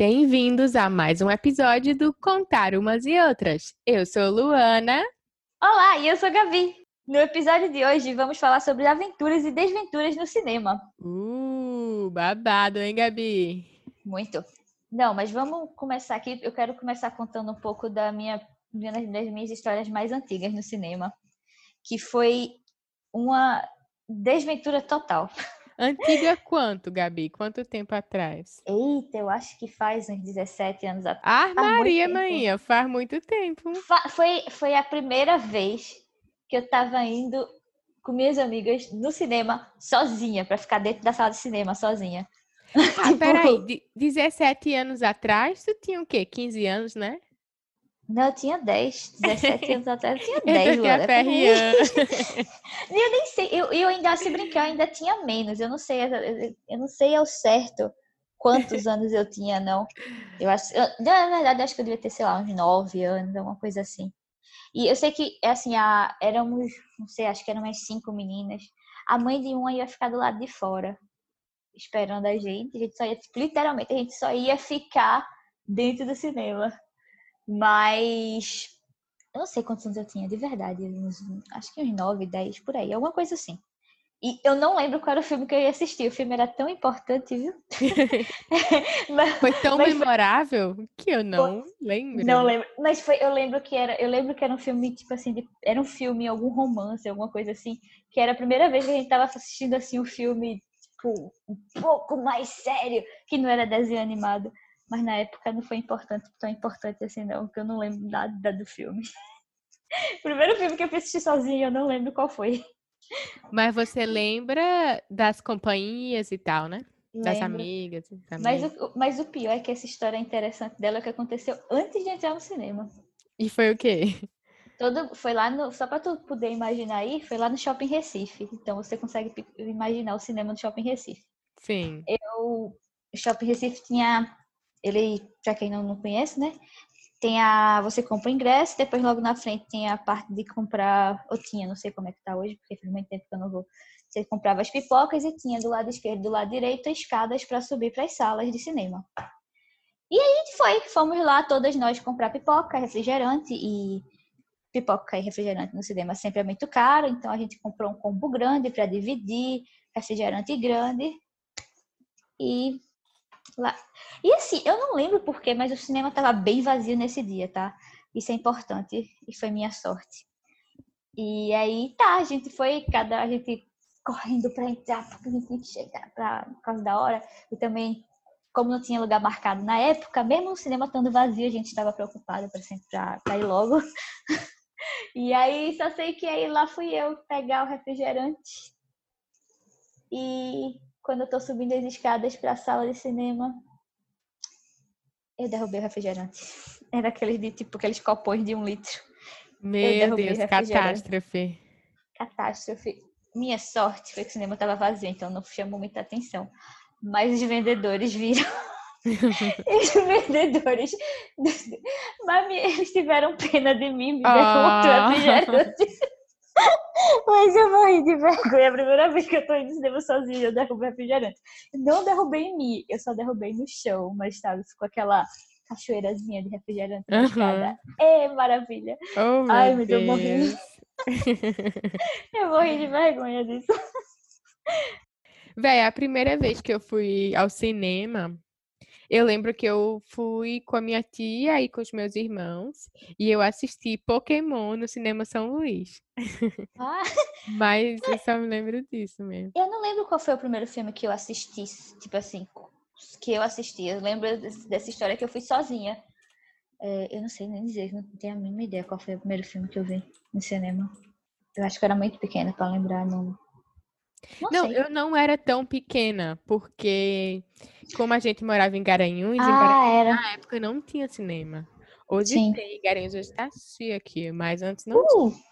Bem-vindos a mais um episódio do Contar Umas e Outras. Eu sou Luana. Olá, e eu sou Gabi. No episódio de hoje vamos falar sobre aventuras e desventuras no cinema. Uh, babado, hein, Gabi? Muito. Não, mas vamos começar aqui. Eu quero começar contando um pouco da minha, das minhas histórias mais antigas no cinema, que foi uma desventura total. Antiga quanto, Gabi? Quanto tempo atrás? Eita, eu acho que faz uns 17 anos atrás. Ah, Maria, manhã, faz muito tempo. Fa foi, foi a primeira vez que eu tava indo com minhas amigas no cinema sozinha, para ficar dentro da sala de cinema sozinha. Ah, tipo... peraí, 17 anos atrás, tu tinha o quê? 15 anos, né? Não, eu tinha 10, 17 anos atrás, eu tinha 10, eu, tinha eu nem sei, eu, eu ainda, se brincar, eu ainda tinha menos, eu não sei, eu não sei ao certo quantos anos eu tinha, não. Eu acho, eu, na verdade, acho que eu devia ter, sei lá, uns 9 anos, alguma coisa assim. E eu sei que, assim, a, éramos, não sei, acho que eram umas cinco meninas. A mãe de uma ia ficar do lado de fora, esperando a gente. A gente só ia, literalmente, a gente só ia ficar dentro do cinema. Mas eu não sei quantos anos eu tinha, de verdade. Uns, acho que uns 9, 10, por aí, alguma coisa assim. E eu não lembro qual era o filme que eu ia assistir. O filme era tão importante, viu? mas, foi tão mas memorável que eu não foi... lembro. Não lembro. Mas foi, eu lembro que era, eu lembro que era um filme tipo assim, de, era um filme algum romance, alguma coisa assim, que era a primeira vez que a gente tava assistindo assim um filme tipo um pouco mais sério, que não era desenho animado. Mas na época não foi importante, tão importante assim, não, porque eu não lembro nada do filme. o primeiro filme que eu assisti sozinha, eu não lembro qual foi. Mas você lembra das companhias e tal, né? Das Lembro. amigas. Mas o, mas o pior é que essa história interessante dela é o que aconteceu antes de entrar no cinema. E foi o quê? Todo, foi lá no. Só para tu poder imaginar aí, foi lá no Shopping Recife. Então você consegue imaginar o cinema no Shopping Recife. Sim. Eu. O Shopping Recife tinha ele, para quem não, não conhece, né? Tem a. Você compra o ingresso, depois logo na frente tem a parte de comprar. Ou tinha, não sei como é que tá hoje, porque faz muito tempo que eu não vou. Você comprava as pipocas e tinha do lado esquerdo e do lado direito escadas para subir para as salas de cinema. E aí foi, fomos lá todas nós comprar pipoca, refrigerante e pipoca e refrigerante no cinema sempre é muito caro, então a gente comprou um combo grande para dividir, refrigerante grande. E Lá. E assim, eu não lembro porquê, mas o cinema estava bem vazio nesse dia, tá? Isso é importante e foi minha sorte. E aí, tá, a gente foi, cada a gente correndo para entrar, porque a gente tinha que chegar pra, por causa da hora. E também, como não tinha lugar marcado na época, mesmo o cinema estando vazio, a gente estava preocupada para sempre pra ir logo. e aí, só sei que aí lá fui eu pegar o refrigerante. E quando eu tô subindo as escadas para a sala de cinema, eu derrubei o refrigerante. Era aqueles de tipo aqueles copões de um litro. Meu Deus, catástrofe. Catástrofe. Minha sorte foi que o cinema estava vazio, então não chamou muita atenção. Mas os vendedores viram. os vendedores. Mas eles tiveram pena de mim, me deram oh. refrigerante. Mas eu morri de vergonha. É a primeira vez que eu tô indo no cinema sozinha, eu derrubei refrigerante. Não derrubei em mim, eu só derrubei no chão, mas sabe, ficou aquela cachoeirazinha de refrigerante na escada. É maravilha. Oh, meu Ai, meu Deus, eu morri. eu morri de vergonha disso. Véi, a primeira vez que eu fui ao cinema, eu lembro que eu fui com a minha tia e com os meus irmãos e eu assisti Pokémon no Cinema São Luís. Ah. Mas eu só me lembro disso mesmo. Eu não lembro qual foi o primeiro filme que eu assisti, tipo assim, que eu assisti. Eu lembro dessa história que eu fui sozinha. É, eu não sei nem dizer, não tenho a mínima ideia qual foi o primeiro filme que eu vi no cinema. Eu acho que eu era muito pequena para lembrar não. Não, não eu não era tão pequena, porque como a gente morava em Garanhuns, ah, em Garanhuns era. na época não tinha cinema. Hoje Sim. tem, Garanhuns hoje tá cheio aqui, mas antes não uh! tinha.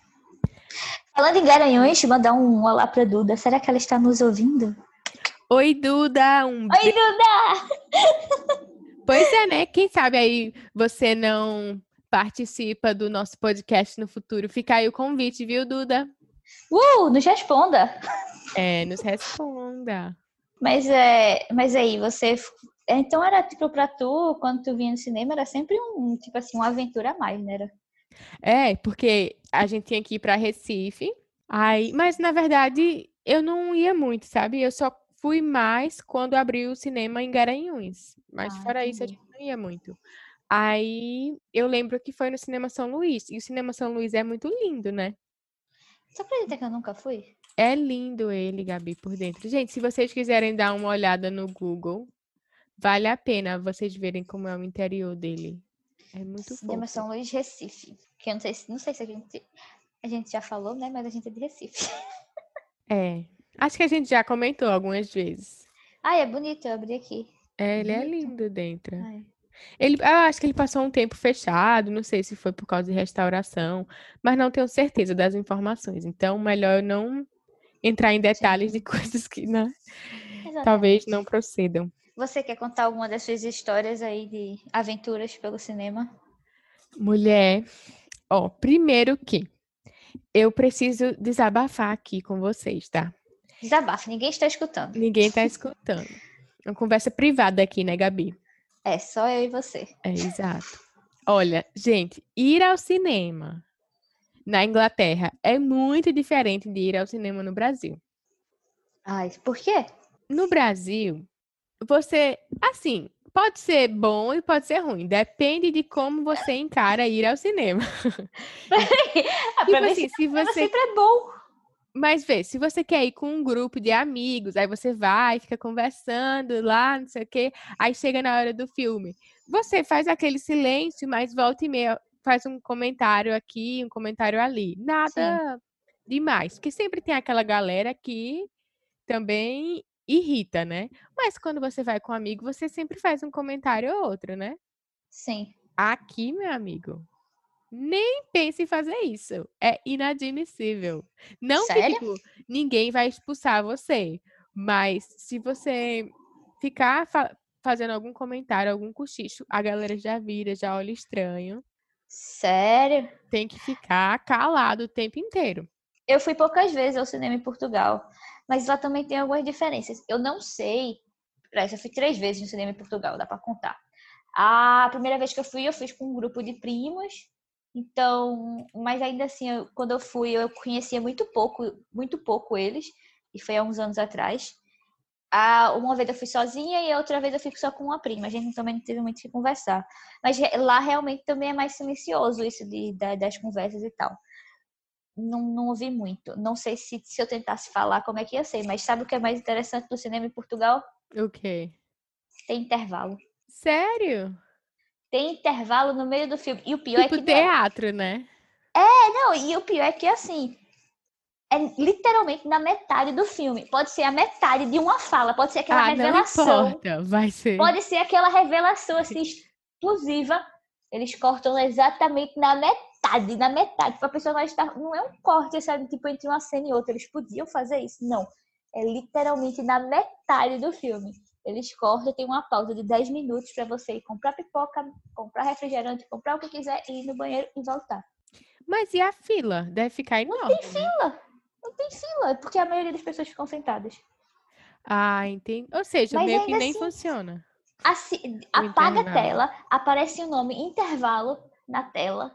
Falando em Garanhuns, mandar um olá pra Duda. Será que ela está nos ouvindo? Oi, Duda! Um Oi, Duda! Pois é, né? Quem sabe aí você não participa do nosso podcast no futuro. Fica aí o convite, viu, Duda? Uh, nos responda. É, nos responda. Mas, é, mas aí, você Então era tipo pra tu, quando tu vinha no cinema, era sempre um, tipo assim, uma aventura a mais, né? Era? É, porque a gente tinha que ir para Recife. Aí, mas na verdade, eu não ia muito, sabe? Eu só fui mais quando abriu o cinema em Garanhuns. Mas Ah, fora isso, a entendi. gente não ia muito. Aí eu lembro que foi no Cinema São Luís. E o Cinema São Luís é muito lindo, né? Você acredita que eu nunca fui? É lindo ele, Gabi, por dentro. Gente, se vocês quiserem dar uma olhada no Google, vale a pena vocês verem como é o interior dele. É muito Cinema fofo. São Luís, Recife. Que eu não sei, se- não sei se a gente, a gente já falou, né? Mas a gente é de Recife. É. Acho que a gente já comentou algumas vezes. Ah, é bonito, eu abri aqui. É, ele é lindo dentro. Ai. Ele, eu acho que ele passou um tempo fechado, não sei se foi por causa de restauração, mas não tenho certeza das informações. Então, melhor eu não entrar em detalhes de coisas que, né, talvez não procedam. Você quer contar alguma das suas histórias aí de aventuras pelo cinema? Mulher, ó, primeiro que eu preciso desabafar aqui com vocês, tá? Desabafe, ninguém está escutando. Ninguém tá escutando. Uma conversa privada aqui, né, Gabi? É só eu e você. É, exato. Olha, gente, ir ao cinema na Inglaterra é muito diferente de ir ao cinema no Brasil. Ai, por quê? No Brasil, você, assim, pode ser bom e pode ser ruim, depende de como você encara ir ao cinema. Ah, Tipo assim, se você sempre é bom. Mas vê, se você quer ir com um grupo de amigos, aí você vai, fica conversando lá, não sei o quê, aí chega na hora do filme. Você faz aquele silêncio, mas volta e meia faz um comentário aqui, um comentário ali. Nada demais, porque sempre tem aquela galera que também irrita, né? Mas quando você vai com um amigo, você sempre faz um comentário ou outro, né? Sim. Aqui, meu amigo, nem pense em fazer isso. É inadmissível. Não que, Sério? tipo, ninguém vai expulsar você, mas se você ficar fa- fazendo algum comentário, algum cochicho, a galera já vira, já olha estranho. Sério? Tem que ficar calado o tempo inteiro. Eu fui poucas vezes ao cinema em Portugal, mas lá também tem algumas diferenças. Eu não sei. Eu fui três vezes no cinema em Portugal, dá pra contar. A primeira vez que eu fui, eu fui com um grupo de primos. Então, mas ainda assim, eu- quando eu fui, eu conhecia muito pouco, muito pouco eles, e foi há uns anos atrás. Ah, uma vez eu fui sozinha e a outra vez eu fui só com uma prima. A gente também não teve muito o que conversar. Mas lá realmente também é mais silencioso isso de, da- das conversas e tal. Não, não ouvi muito. Não sei se, se eu tentasse falar como é que ia ser, mas sabe o que é mais interessante do cinema em Portugal? O quê? Tem intervalo. Sério? Tem intervalo no meio do filme. E o pior Tipo é que não é- teatro, né? Não, e o pior é que assim, é literalmente na metade do filme. Pode ser a metade de uma fala, pode ser aquela Ah, não revelação. importa. Vai ser. Pode ser aquela revelação assim explosiva. Eles cortam exatamente na metade, na metade. Tipo, a personagem tá. Não é um corte, sabe? Tipo, entre uma cena e outra. Eles podiam fazer isso. Não. É literalmente na metade do filme. Eles cortam, tem uma pausa de 10 minutos pra você ir comprar pipoca, comprar refrigerante, comprar o que quiser, ir no banheiro e voltar. Mas e a fila? Deve ficar enorme. né? Fila! Não tem fila, porque a maioria das pessoas ficam sentadas. Ah, entendi. Ou seja, Mas meio que nem assim- funciona. Assim, apaga a tela, aparece o nome intervalo na tela.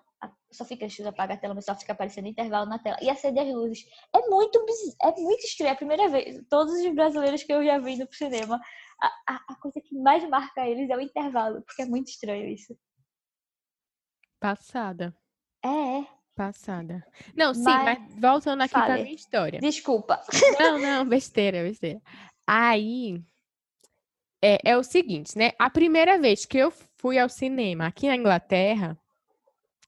Só fica, deixa eu apagar a tela, mas só fica aparecendo intervalo na tela. E acende as luzes. É muito, é muito estranho. É a primeira vez. Todos os brasileiros que eu já vi no cinema, a, a, a coisa que mais marca eles é o intervalo, porque é muito estranho isso. Passada. É, é. Passada. Não, sim, Mas- mas voltando aqui para Fale. minha história. Desculpa. Não, não, besteira, besteira. Aí é, é o seguinte, né? A primeira vez que eu fui ao cinema aqui na Inglaterra,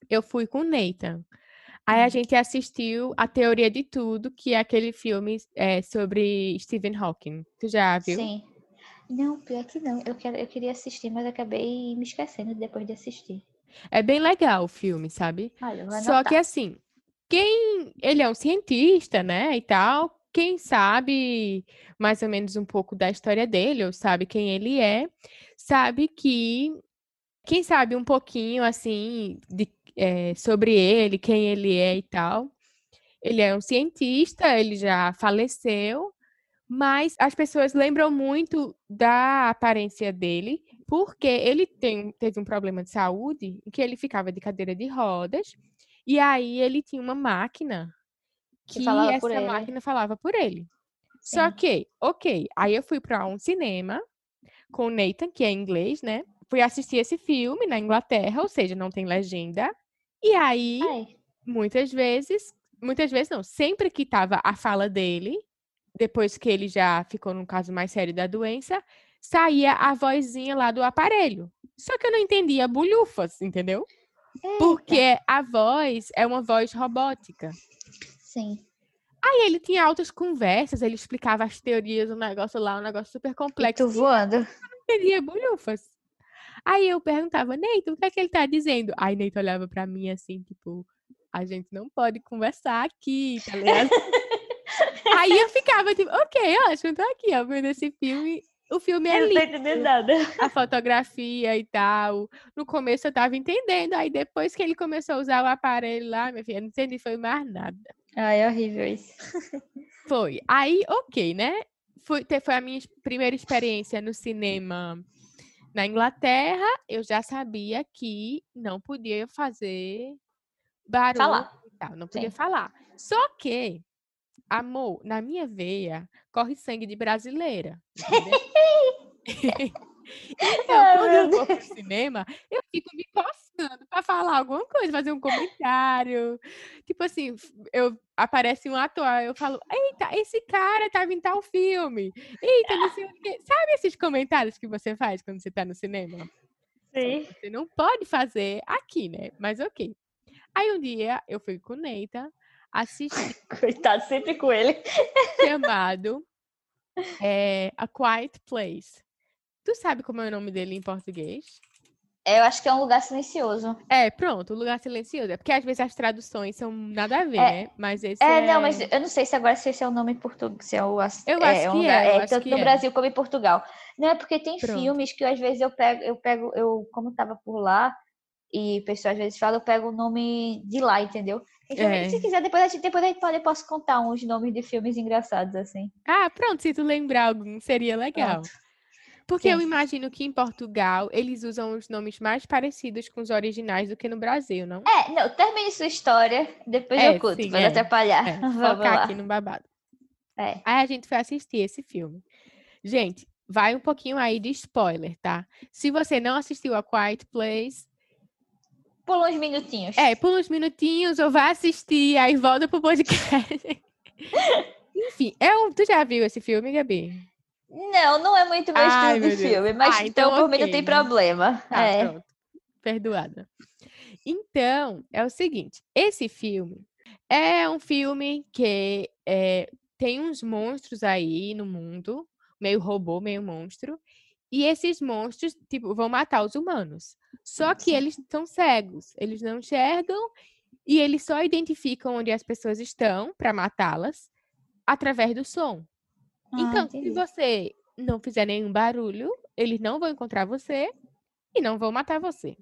eu fui com o Nathan. Aí a Hum. gente assistiu A Teoria de Tudo, que é aquele filme é, sobre Stephen Hawking. Tu já viu? Sim. Não, pior que não. Eu, quero, eu queria assistir, mas acabei me esquecendo depois de assistir. É bem legal o filme, sabe? Vou Só que assim, quem ele é um cientista, né, e tal, quem sabe mais ou menos um pouco da história dele, ou sabe quem ele é, sabe que quem sabe um pouquinho assim de, eh, sobre ele, quem ele é e tal. Ele é um cientista, ele já faleceu, Mas as pessoas lembram muito da aparência dele, porque ele tem, teve um problema de saúde em que ele ficava de cadeira de rodas, e aí ele tinha uma máquina que, Que falava por essa ele. máquina falava por ele. Só Sim. que, ok, aí eu fui para um cinema com o Nathan, que é inglês, né? Fui assistir esse filme na Inglaterra, ou seja, não tem legenda. E aí, Ai, muitas vezes, muitas vezes não, sempre que tava a fala dele, depois que ele já ficou num caso mais sério da doença, saía a vozinha lá do aparelho. Só que eu não entendia bulhufas, entendeu? eita, Porque a voz é uma voz robótica. Sim. Aí ele tinha altas conversas, ele explicava as teorias, um negócio lá, um negócio super E complexo. tu voando? entendia bulhufas. Aí eu perguntava, Neito, o que é que ele tá dizendo? Aí Neito olhava pra mim assim, tipo, a gente não pode conversar aqui, tá ligado? Aí eu ficava tipo, ok, ó, acho que eu tô aqui, ó, vendo esse filme. O filme é tô lindo, a fotografia e tal. No começo eu tava entendendo, aí depois que ele começou a usar o aparelho lá, minha filha, eu não entendi, foi mais nada. Ai, é horrível isso. Foi. Aí, ok, né? Foi, foi a minha primeira experiência no cinema na Inglaterra. Eu já sabia que não podia fazer barulho Falar. e tal, não podia Sim. falar. Só que, amor, na minha veia corre sangue de brasileira. entendeu? Então, Ai, quando eu vou pro cinema, eu fico me coçando pra falar alguma coisa, fazer um comentário. Tipo assim, eu aparece um ator, eu falo, eita, esse cara tava em tal filme. Eita, não sei o quê. Sabe esses comentários que você faz quando você tá no cinema? Sim. Você não pode fazer aqui, né? Mas ok. Aí um dia eu fui com o Neita assistir Coitado, sempre com ele. chamado é, A Quiet Place. Tu sabe como é o nome dele em português? Eu acho que é um lugar silencioso. É, pronto, o lugar silencioso. É porque às vezes as traduções são nada a ver, É, né? Mas esse É, é... não, mas eu não sei se agora se esse é o nome em português. Se é o, Eu é, acho que lugar, é, eu é, acho tanto que no é. Brasil como em Portugal. Não é porque tem Pronto. filmes que às vezes eu pego, eu pego, eu, como tava por lá, e o pessoal às vezes fala, eu pego o nome de lá, entendeu? Então, É. se quiser, depois a gente, depois a gente pode, eu posso contar uns nomes de filmes engraçados, assim. Ah, pronto, se tu lembrar algum, seria legal. Pronto. Porque eu Sim. imagino que em Portugal eles usam os nomes mais parecidos com os originais do que no Brasil, não? É, não, termine sua história, depois É, eu conto, sim, pra é. atrapalhar. É, Vamos focar lá. aqui no babado. É. Aí a gente foi assistir esse filme. Gente, vai um pouquinho aí de spoiler, tá? Se você não assistiu a Quiet Place, Pula uns minutinhos. é, pula uns minutinhos ou vai assistir, aí volta pro podcast. Enfim, é um... tu já viu esse filme, Gabi? Não, não é muito meu estilo de filme, mas Ah, então, então por mim não tem né? problema. Tá, é. pronto. Perdoada. Então, é o seguinte: esse filme é um filme que é, tem uns monstros aí no mundo, meio robô, meio monstro, e esses monstros, tipo, vão matar os humanos. Só que eles são cegos, eles não enxergam e eles só identificam onde as pessoas estão para matá-las através do som. Ah, Então, se entendi. você não fizer nenhum barulho, eles não vão encontrar você e não vão matar você.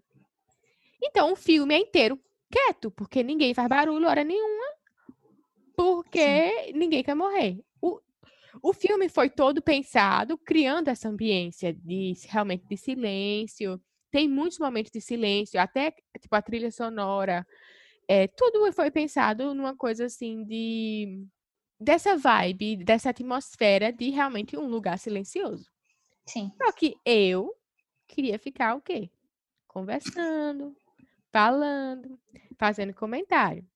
Então, o filme é inteiro quieto, porque ninguém faz barulho hora nenhuma, porque ninguém quer morrer. O, o filme foi todo pensado, criando essa ambiência de realmente de silêncio. Tem muitos momentos de silêncio, até tipo a trilha sonora. É, tudo foi pensado numa coisa assim de dessa vibe, dessa atmosfera de realmente um lugar silencioso. Sim. Só que eu queria ficar o quê? Conversando, falando, fazendo comentário.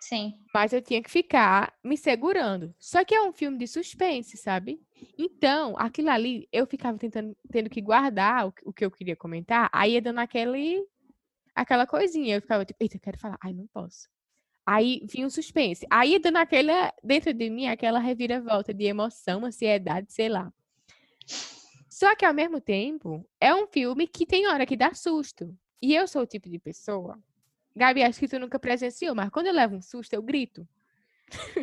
Sim. Mas eu tinha que ficar me segurando. Só que é um filme de suspense, sabe? Então, aquilo ali, eu ficava tentando, tendo que guardar o, que- o que eu queria comentar, aí ia dando aquele, aquela coisinha. Eu ficava tipo, eita, eu quero falar. Ai, não posso. Aí vinha o suspense. Aí dando aquela, dentro de mim, aquela reviravolta de emoção, ansiedade, sei lá. Só que ao mesmo tempo, é um filme que tem hora que dá susto. E eu sou o tipo de pessoa. Gabi, acho que tu nunca presenciou, mas quando eu levo um susto, eu grito.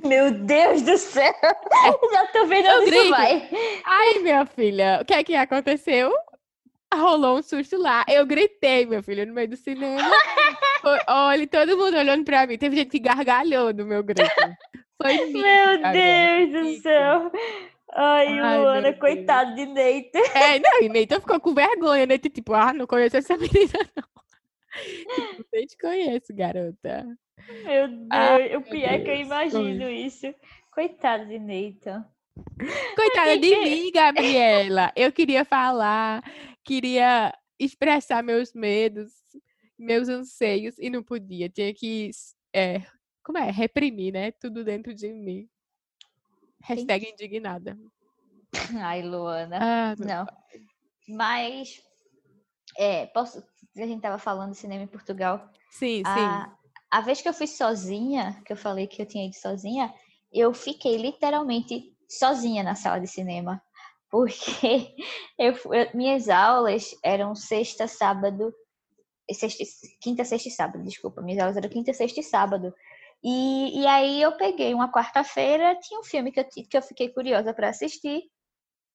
Meu Deus do céu! Já tô vendo Eu onde grito. vai. Ai, minha filha, o que é que aconteceu? Rolou um susto lá. Eu gritei, meu filho, no meio do cinema. Foi- olha, todo mundo olhando pra mim. Teve gente que gargalhou no meu grito. Foi Meu Gabriela, Deus do céu! Luana, coitado de Neita. É, não, e Neita ficou com vergonha, né? Tipo, ah, não conheço essa menina, não. Tipo, nem te conheço, garota. Meu Deus, Ah, o pior é que eu Deus, imagino isso. Coitado de Neita. Coitada de que- mim, Gabriela. Eu queria falar, queria expressar meus medos, meus anseios, e não podia. Tinha que, é, como é? Reprimir, né? Tudo dentro de mim. Hashtag indignada. Ai, Luana. Ah, Não. Mas, é, posso. A gente tava falando de cinema em Portugal. Sim, sim. A, a vez que eu fui sozinha, que eu falei que eu tinha ido sozinha, eu fiquei literalmente sozinha na sala de cinema. Porque eu, eu- minhas aulas eram sexta, sábado. Sexta, quinta, sexta e sábado, desculpa. Minhas aulas eram quinta, sexta e sábado. E, e aí eu peguei uma quarta-feira, tinha um filme que eu, que eu fiquei curiosa para assistir.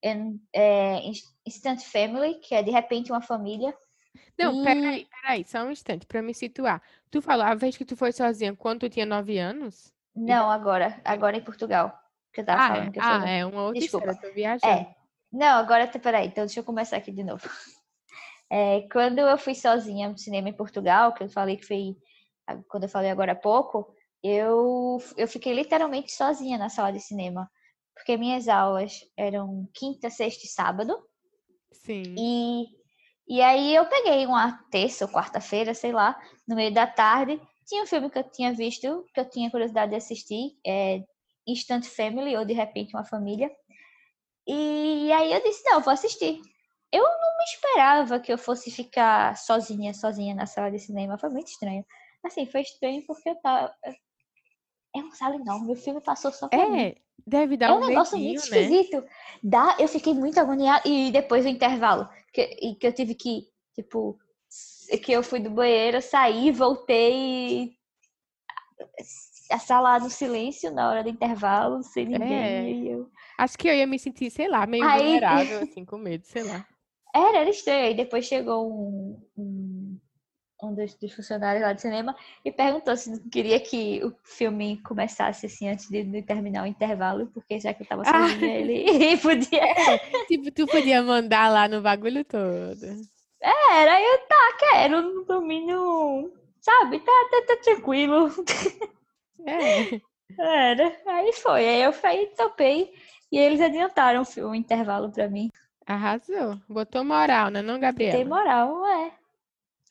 em- é, Instant Family, que é de repente uma família. Não, e- peraí, peraí, só um instante, pra me situar. Tu falou a vez que tu foi sozinha quando tu tinha nove anos? Não, agora, agora em Portugal. Que eu tava Ah, falando é, que eu ah, é uma outra Desculpa. história, tô viajando. É. Não, agora, tá- peraí, então deixa eu começar aqui de novo. É, quando eu fui sozinha no cinema em Portugal, que eu falei que foi, quando eu falei agora há pouco, eu, eu fiquei literalmente sozinha na sala de cinema. Porque minhas aulas eram quinta, sexta e sábado. Sim. E, e aí eu peguei uma terça ou quarta-feira, sei lá, no meio da tarde. Tinha um filme que eu tinha visto, que eu tinha curiosidade de assistir, é Instant Family, ou De Repente Uma Família. E aí eu disse, não, eu vou assistir. Eu não me esperava que eu fosse ficar sozinha, sozinha na sala de cinema. Foi muito estranho. Assim, foi estranho porque eu tava... É uma sala enorme, o filme passou só pra mim. É, deve dar É um, um negócio medinho, muito né? esquisito. Dá, eu fiquei muito agoniada. E depois do intervalo, que, que eu tive que, tipo, que eu fui do banheiro, saí, voltei. A sala no silêncio na hora do intervalo, sem ninguém. É. Eu... Acho que eu ia me sentir, sei lá, meio Aí- vulnerável, assim, com medo, sei lá. Era, era estranho. Aí depois chegou um, um, um dos, dos funcionários lá do cinema e perguntou se não queria que o filme começasse assim antes de, de terminar o intervalo, porque já que eu tava Ah. sozinha, ele podia. Tipo, tu podia mandar lá no bagulho todo. Era, eu tá, quero, mim não. Sabe, tá, tá, tá tranquilo. É. Era, aí foi. Aí eu fui, topei. E eles adiantaram o intervalo pra mim. Arrasou. Botou moral, né, não, Tem Gabriela? moral, é.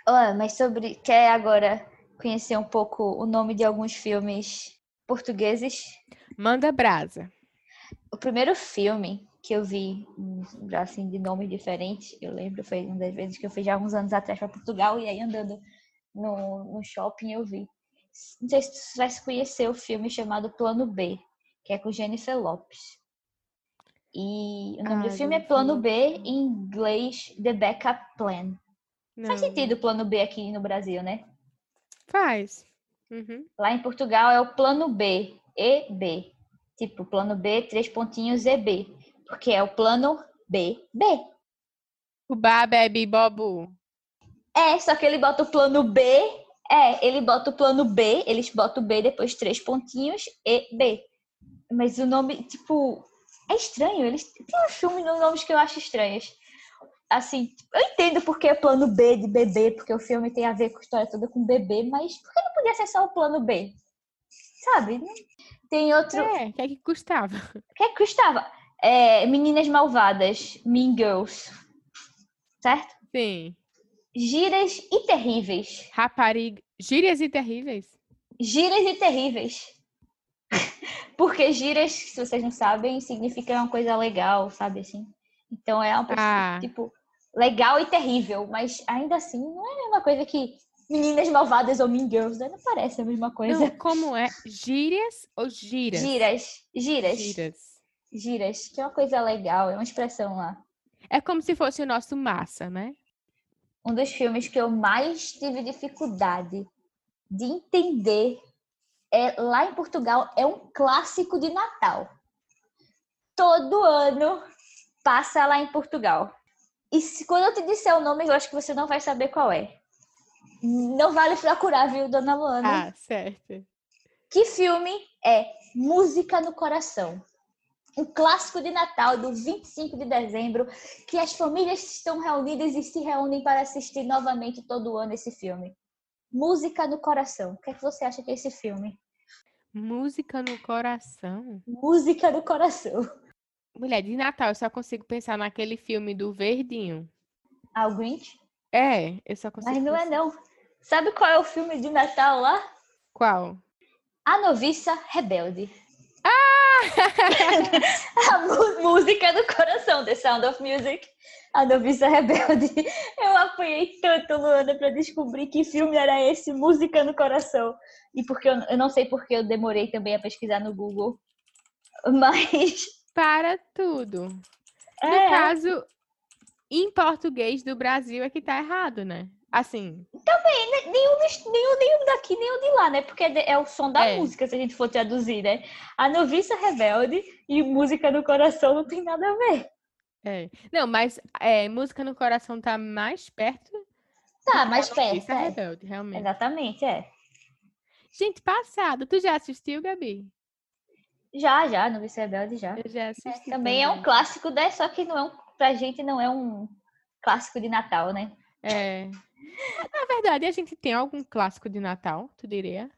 Ó, mas sobre. Quer agora conhecer um pouco o nome de alguns filmes portugueses? Manda brasa. O primeiro filme que eu vi, assim, de nome diferente, eu lembro, foi uma das vezes que eu fui já uns anos atrás para Portugal, e aí andando no, no shopping eu vi. Não sei se tu vai conhecer o filme chamado Plano B, que é com Jennifer Lopes. E o nome do Ai, filme é Plano. B, em inglês The Backup Plan. Não. Faz sentido o Plano B aqui no Brasil, né? Faz. Uhum. Lá em Portugal é o Plano B, EB. Tipo, Plano B, três pontinhos, EB. Porque é o Plano B, B. O Bá, Bebe, Bobu. É, só que ele bota o plano B. É, ele bota o plano B, eles botam o B depois três pontinhos e B. Mas o nome, tipo, é estranho. Eles tem um filme nos nomes que eu acho estranhos. Assim, eu entendo porque é plano B de bebê, porque o filme tem a ver com a história toda com bebê, mas por que não podia ser só o plano B? Sabe? Tem outro. É, o que é que custava? O que é que custava? É, Meninas Malvadas, Mean Girls. Certo? Sim. Giras e terríveis. Rapariga. Gírias e terríveis. Giras e terríveis. Porque giras, se vocês não sabem, significa uma coisa legal, sabe assim? Então é uma pessoa, Ah. tipo, legal e terrível, mas ainda assim não é a mesma coisa que meninas malvadas ou mean girls, né? Não parece a mesma coisa. Não, como é? Gírias ou giras? Giras, giras, Giras. giras, que é uma coisa legal, é uma expressão lá. É como se fosse o nosso massa, né? Um dos filmes que eu mais tive dificuldade de entender é lá em Portugal é um clássico de Natal. Todo ano passa lá em Portugal. E se, quando eu te disser o nome, eu acho que você não vai saber qual é. Não vale procurar, viu, dona Luana? Ah, certo. Que filme é Música no Coração? um clássico de Natal do 25 de dezembro, que as famílias estão reunidas e se reúnem para assistir novamente todo ano esse filme. Música no Coração. O que é que você acha que é esse filme? Música no coração. Música no Coração. Mulher, de Natal eu só consigo pensar naquele filme do Verdinho. Ah, o Grinch? É, eu só consigo. Mas não é pensar. não. Sabe qual é o filme de Natal lá? Qual? A Noviça Rebelde. Ah! A música do coração, The Sound of Music. A Noviça Rebelde. Eu apanhei tanto, Luana, pra descobrir que filme era esse, Música no Coração. E porque eu, eu não sei porque eu demorei também a pesquisar no Google. Mas. Para tudo. No É, caso, em português do Brasil é que tá errado, né? Assim, nenhum, dos- nenhum, nenhum daqui, nenhum de lá, né? Porque é é o som da É. música, se a gente for traduzir, né? A Noviça Rebelde e Música no Coração não tem nada a ver. É. Não, mas é, música no coração tá mais perto. Tá, mais perto. É. Rebelde, realmente. Exatamente, é. Gente, passado. Tu já assistiu, Gabi? Já, já, Noviça Rebelde já. Eu já É, assisti. também é um clássico, né? Só que não é um, pra gente não é um clássico de Natal, né? É. Na verdade, a gente tem algum clássico de Natal, tu diria?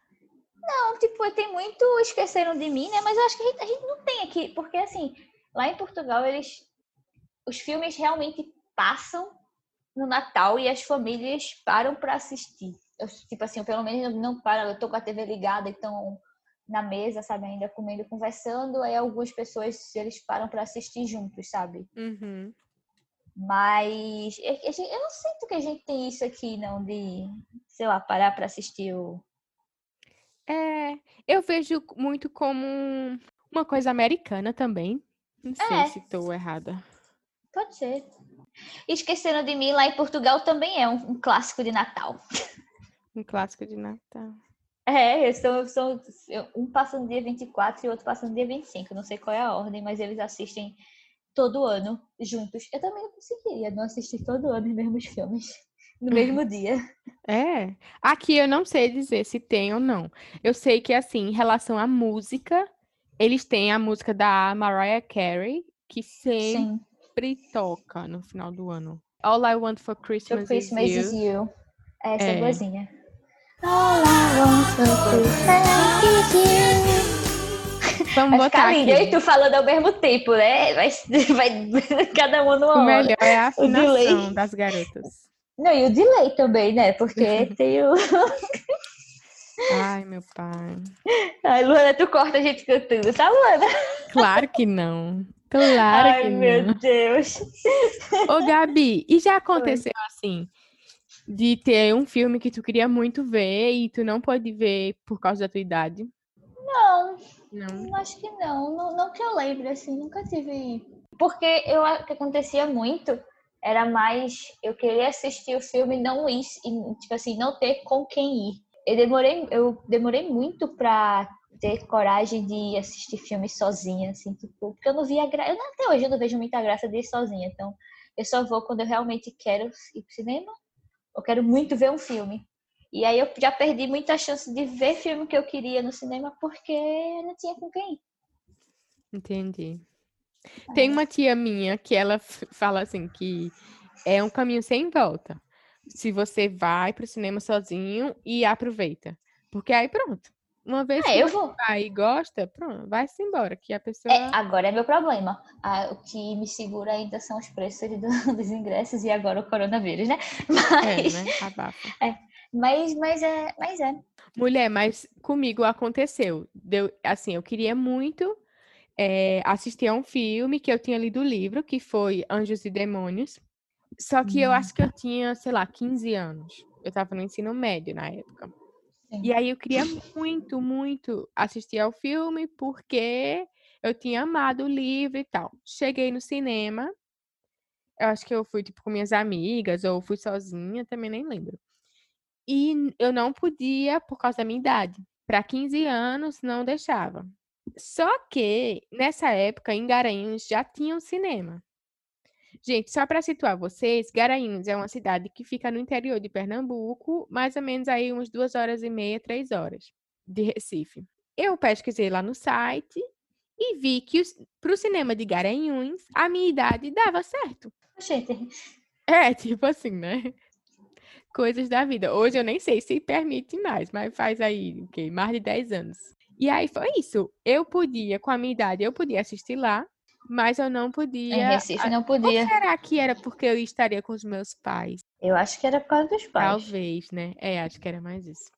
Não, tipo, tem muito Esqueceram de Mim, né? Mas eu acho que a gente, a gente não tem aqui, porque assim, lá em Portugal, eles. Os filmes realmente passam no Natal e as famílias param pra assistir. Eu, tipo assim, eu, pelo menos não paro, eu tô com a TV ligada, então na mesa, sabe, ainda comendo, conversando, aí algumas pessoas eles param pra assistir juntos, sabe? Uhum. Mas eu, eu- eu não sinto que a gente tem isso aqui, não, de, sei lá, parar pra assistir o. É, eu vejo muito como um- uma coisa americana também. Não sei É. se estou errada. Pode ser. Esqueceram de mim lá em Portugal também é um, um clássico de Natal. Um clássico de Natal. É, são, são, um passa no dia 24 e o outro passa no dia 25. Não sei qual é a ordem, mas eles assistem todo ano juntos. Eu também não conseguiria não assistir todo ano os mesmos filmes no mesmo dia. É. Aqui eu não sei dizer se tem ou não. Eu sei que, assim, em relação à música, eles têm a música da Mariah Carey, que sempre Sim. Toca no final do ano. All I Want for Christmas, Christmas is is You. You. Essa é, É. boazinha. All I want for Christmas is you. Vamos Vai botar ficar lindo. E tu falando ao mesmo tempo, né? Vai, vai cada um numa O hora. melhor é a afinação das garotas. Não, e o delay também, né? Porque tem o. Ai, meu pai. Ai, Luana, tu corta a gente cantando, tá, Luana? Claro que não. Claro Ai, que meu não. Deus. Ô, Gabi, e já aconteceu assim de ter um filme que tu queria muito ver e tu não pode ver por causa da tua idade? Não, Não. acho que não. não. Não que eu lembre, assim, nunca tive. Porque eu, o que acontecia muito era mais eu queria assistir o filme não ir, e, tipo assim, não ter com quem ir. Eu demorei, eu demorei muito pra ter coragem de assistir filme sozinha, assim, tipo, porque eu não via graça. Até hoje eu não vejo muita graça de ir sozinha, então eu só vou quando eu realmente quero ir pro cinema. Eu quero muito ver um filme. E aí eu já perdi muita chance de ver filme que eu queria no cinema porque eu não tinha com quem. Entendi. Tem uma tia minha que ela fala assim que é um caminho sem volta. Se você vai pro cinema sozinho e aproveita. Porque aí pronto. Uma vez É, que eu você vou. vai e gosta, pronto, vai-se embora. Que a pessoa. É, agora é meu problema. Ah, o que me segura ainda são os preços do- dos ingressos e agora o coronavírus, né? É, Mas, né? Abafa. mas, mas é, mas é. Mulher, mas comigo aconteceu. Deu, assim, eu queria muito eh, assistir a um filme que eu tinha lido o livro, que foi Anjos e Demônios. Só que eu Hum. acho que eu tinha, sei lá, 15 anos. Eu tava no ensino médio na época. E Sim. aí eu queria muito, muito assistir ao filme, porque eu tinha amado o livro e tal. Cheguei no cinema, eu acho que eu fui, tipo, com minhas amigas, ou fui sozinha, também nem lembro. E eu não podia por causa da minha idade. Para 15 anos, não deixava. Só que, nessa época, em Garanhuns já tinha um cinema. Gente, só para situar vocês, Garanhuns é uma cidade que fica no interior de Pernambuco, mais ou menos aí umas duas horas e meia, três horas de Recife. Eu pesquisei lá no site e vi que para o cinema de Garanhuns, a minha idade dava certo. Gente, É, tipo assim, né? Coisas da vida. Hoje eu nem sei se permite mais, mas faz aí, o quê? Mais de 10 anos. E aí foi isso. Eu podia, com a minha idade, eu podia assistir lá, mas eu não em podia. Recife não Ou podia. será que era porque eu estaria com os meus pais? Eu acho que era por causa dos pais. Talvez, né? É, acho que era mais isso.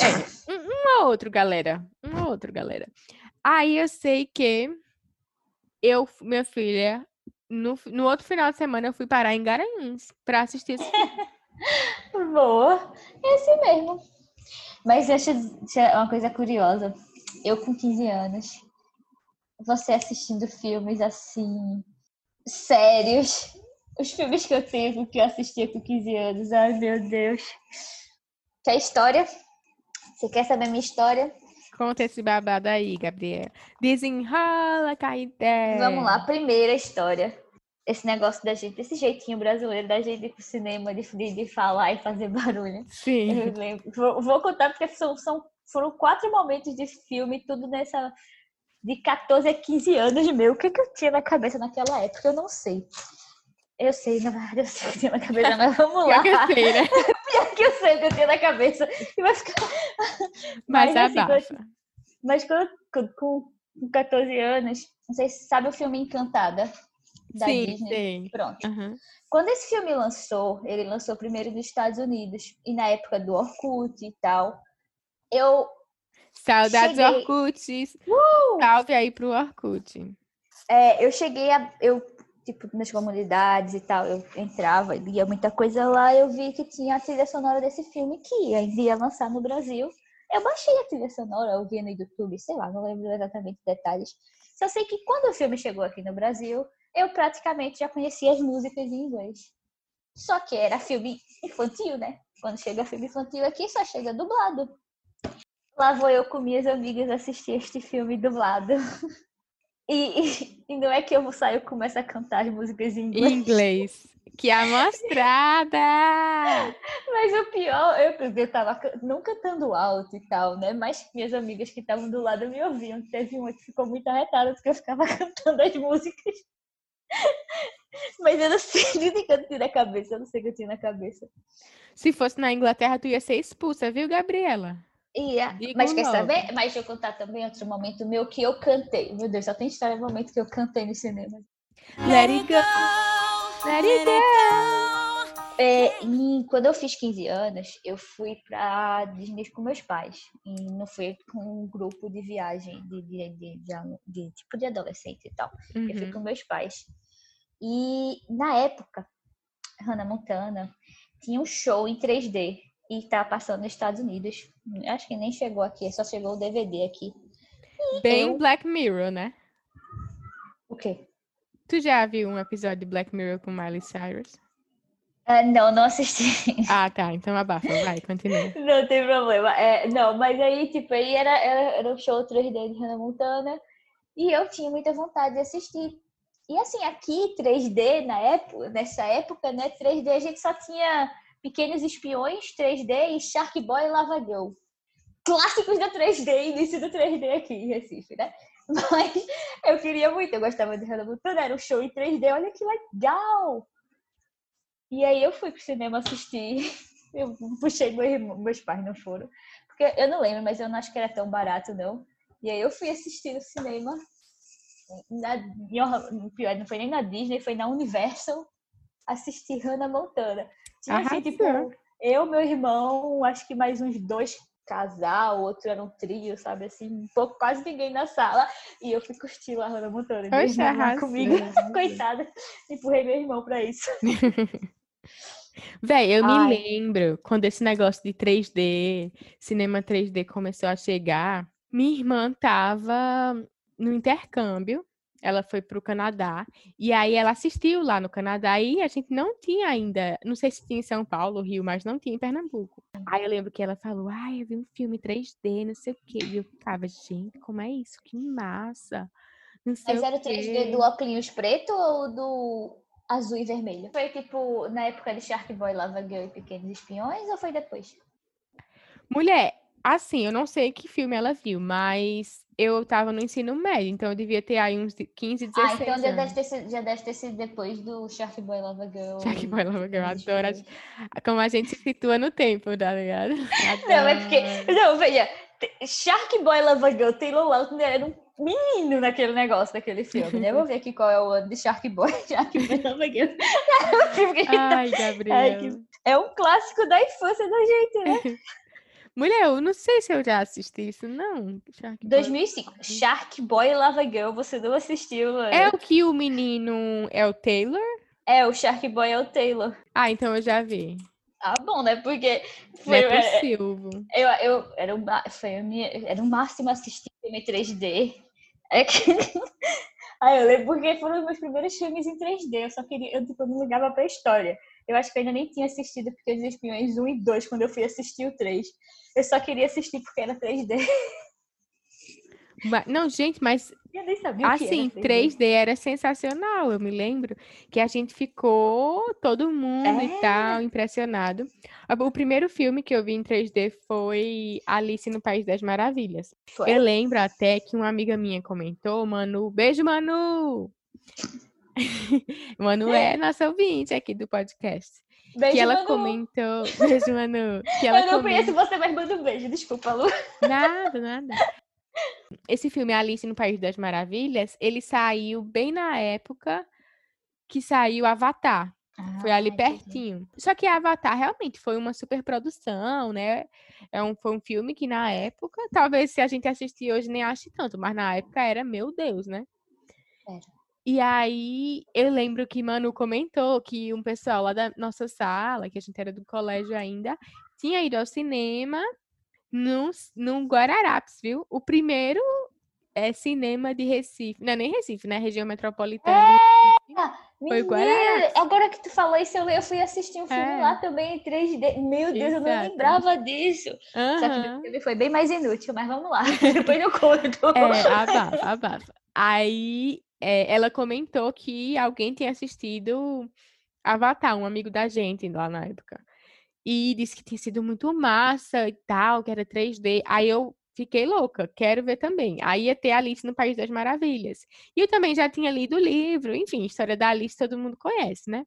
É, um, um ou outro, galera. Um ou outro, galera. Aí eu sei que eu, minha filha, no, no outro final de semana eu fui parar em Garanhuns pra assistir esse filme. Boa. É assim mesmo. Mas deixa eu dizer uma coisa curiosa. Eu com 15 anos, você assistindo filmes assim, sérios. Os filmes que eu tive, que eu assistia com 15 anos. Ai, meu Deus. Quer história? Você quer saber minha história? Conta esse babado aí, Gabriela. Desenrola a ideia. Vamos lá, primeira história. Esse negócio da gente, esse jeitinho brasileiro da gente ir pro cinema, de, de, de falar e fazer barulho. Sim. Eu lembro. Vou, vou contar porque são, são, foram quatro momentos de filme, tudo nessa. De 14 a 15 anos meu. O que, que eu tinha na cabeça naquela época? Eu não sei. Eu sei, na verdade, eu sei o que eu tinha na cabeça, mas vamos lá. Pior que eu sei, né? Pior que eu sei o que eu tinha na cabeça. E vai ficar. Mas, assim, quando- abafa. mas quando, com, com 14 anos, não sei se sabe o filme Encantada da Sim, Disney. sei. Pronto. Aham. Quando esse filme lançou, ele lançou primeiro nos Estados Unidos e na época do Orkut e tal. Eu Saudades Cheguei. Orkuts. Salve aí pro Orkut. É, eu cheguei a. Eu, tipo, nas comunidades e tal, eu entrava, lia muita coisa lá, eu vi que tinha a trilha sonora desse filme que ia lançar no Brasil. Eu baixei a trilha sonora, eu vi no YouTube, sei lá, não lembro exatamente os detalhes. Só sei que quando o filme chegou aqui no Brasil, eu praticamente já conhecia as músicas em inglês. Só que era filme infantil, né? Quando chega filme infantil aqui, só chega dublado. Lá vou eu com minhas amigas assistir este filme dublado. E, e, não é que eu saio e começo a cantar as músicas em Em inglês. inglês. Que amostrada! Mas o pior, eu, eu tava não cantando alto e tal, né? Mas minhas amigas que estavam do lado me ouviam. Teve uma que ficou muito arretada porque eu ficava cantando as músicas. Mas eu não sei o que eu tinha na cabeça. Eu não sei o que eu tinha na cabeça. Se fosse na Inglaterra, tu ia ser expulsa, viu, Gabriela? E, a- Digo mas quer saber? Mas deixa eu contar também outro momento meu que eu cantei. Meu Deus, só tem história do momento que eu cantei no cinema. Let it go! Let it go! É, e quando eu fiz 15 anos, eu fui pra Disney com meus pais. E não foi com um grupo de viagem de, de, de, de de tipo de adolescente e tal. Eu fui Uhum. com meus pais. E na época, Hannah Montana tinha um show em 3D e tá passando nos Estados Unidos. Acho que nem chegou aqui, só chegou o DVD aqui. Bem eu- Black Mirror, né? O quê? Tu já viu um episódio de Black Mirror com Miley Cyrus? Ah, não, não assisti. Ah, tá. Então abafa. Vai, continua. Não tem problema. É, não, mas aí, tipo, aí era, era, era o show 3D de Hannah Montana e eu tinha muita vontade de assistir. E assim, aqui 3D na época, nessa época, né, 3D a gente só tinha Pequenos Espiões 3D e Shark Boy e Lava Girl. Clássicos da 3D, início do 3D aqui em Recife, né? Mas eu queria muito, eu gostava de Hannah Montana, era um show em 3D, olha que legal! E aí eu fui pro cinema assistir. Eu puxei meu irmão, meus pais não foram. Porque eu não lembro, mas eu não acho que era tão barato, não. E aí eu fui assistir no cinema. Na, pior, não foi nem na Disney, foi na Universal assistir Hannah Montana. Tinha assim, tipo, Arrasou. eu, meu irmão, acho que mais uns dois casal, outro era um trio, sabe assim, um pouco, quase ninguém na sala. E eu fui curtir a Hannah Montana. Lá arrasou. comigo, coitada. Empurrei meu irmão pra isso. Véi, eu me Ai. lembro quando esse negócio de 3D, cinema 3D começou a chegar. Minha irmã tava no intercâmbio, ela foi pro Canadá, e aí ela assistiu lá no Canadá, e a gente não tinha ainda, não sei se tinha em São Paulo, Rio, mas não tinha em Pernambuco. Aí eu lembro que ela falou, ai, eu vi um filme 3D, não sei o quê. E eu ficava, gente, como é isso? Que massa! Não sei Mas o era o 3D quê. do óculos preto ou do azul e vermelho? Foi tipo na época de Shark Boy, Lava Girl e Pequenos Espiões ou foi depois? Mulher, assim, eu não sei que filme ela viu, mas eu tava no ensino médio, então eu devia ter aí uns 15, 16 Ah, então já deve, ter sido, já deve ter sido depois do Shark Boy Lava Girl. Shark Boy Lava Girl, adoro a- como a gente se situa no tempo, tá ligado? Não, é porque. Adoro. Não, veja. Shark Boy Lava Girl, Taylor Lautner era um menino naquele negócio, daquele filme, né? Vou ver aqui qual é o ano de Shark Boy. Shark Boy Lava Girl. É Ai, Gabriela. É um clássico da infância da gente, né? Mulher, eu não sei se eu já assisti isso, não. Shark Boy. 2005. Shark Boy Lava Girl, você não assistiu, mano? É o que o menino é o Taylor? É, o Shark Boy é o Taylor. Ah, então eu já vi. Ah, bom, né? Porque Não foi, é é, possível. eu, eu, era, o, foi a minha, era o máximo assistir filme 3D. É que... Aí eu lembro porque foram os meus primeiros filmes em 3D. Eu só queria, eu tipo, não ligava pra história. Eu acho que eu ainda nem tinha assistido porque os Espiões 1 e 2 quando eu fui assistir o 3. Eu só queria assistir porque era 3D. Ma- Não, gente, mas Eu nem sabia o que assim, era 3D era sensacional. Eu me lembro que a gente ficou, todo mundo e É. tal, impressionado. O primeiro filme que eu vi em 3D foi Alice no País das Maravilhas. Foi? Eu lembro até que uma amiga minha comentou, Manu, beijo, Manu! Manu é nossa ouvinte aqui do podcast. Beijo, que ela Manu. comentou, beijo, Manu. Que ela Eu não conheço você, mas manda um beijo. Desculpa, Lu. Nada, nada. Esse filme Alice no País das Maravilhas, ele saiu bem na época que saiu Avatar. Foi ali Ah, pertinho. Só que Avatar realmente foi uma super produção, né? É um, foi um filme que na época, talvez se a gente assistir hoje nem ache tanto, mas na época era, meu Deus, né? Era. E aí eu lembro que Manu comentou que um pessoal lá da nossa sala, que a gente era do colégio ainda, tinha ido ao cinema no, no Guararapes, viu? O primeiro é cinema de Recife. Não é nem Recife, né? Região metropolitana. do Foi Guararapes. agora que tu falou isso, eu, eu fui assistir um filme É. lá também em 3D. Meu Deus, eu não Exato. lembrava disso. Só que Aham. o filme foi bem mais inútil, mas vamos lá. Depois eu conto. É, abafa, abafa. Aí é, ela comentou que alguém tinha assistido Avatar, um amigo da gente lá na época. E disse que tinha sido muito massa e tal, que era 3D. Aí eu fiquei louca, quero ver também. Aí ia ter Alice no País das Maravilhas. E eu também já tinha lido o livro, enfim, história da Alice todo mundo conhece, né?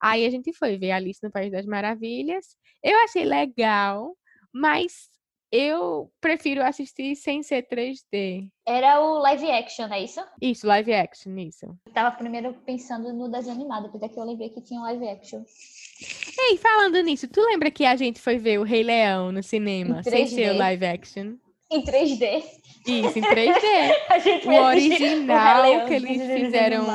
Aí a gente foi ver Alice no País das Maravilhas. Eu achei legal, mas eu prefiro assistir sem ser 3D. Era o live action, é isso? Isso, live action, isso. Eu tava primeiro pensando no desenho animado, apesar que eu lembrei que tinha um live action. Ei, falando nisso, tu lembra que a gente foi ver o Rei Leão no cinema, sem ser o 3D. live action? Em 3D. Isso, em 3D. A gente o original Leão que eles fizeram.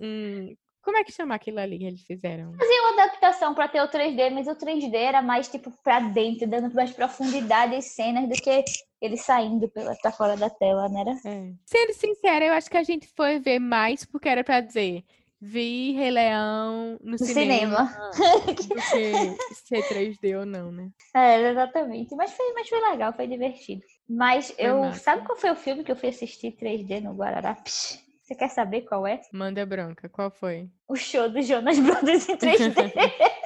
um- Como é que chama aquilo ali que eles fizeram? Fazia uma adaptação pra ter o 3D, mas o 3D era mais tipo pra dentro, dando mais profundidade às cenas do que ele saindo pela, pra fora da tela, né? É. Sendo sincera, eu acho que a gente foi ver mais porque era pra dizer. Vi Rei Leão no, No cinema, cinema. que ser 3D ou não, né? É, exatamente. Mas foi, mas foi legal, foi divertido. Mas eu. massa. Sabe qual foi o filme que eu fui assistir 3D no Guararapes? Você quer saber qual é? Manda bronca, qual foi? O show do Jonas Brothers em 3D.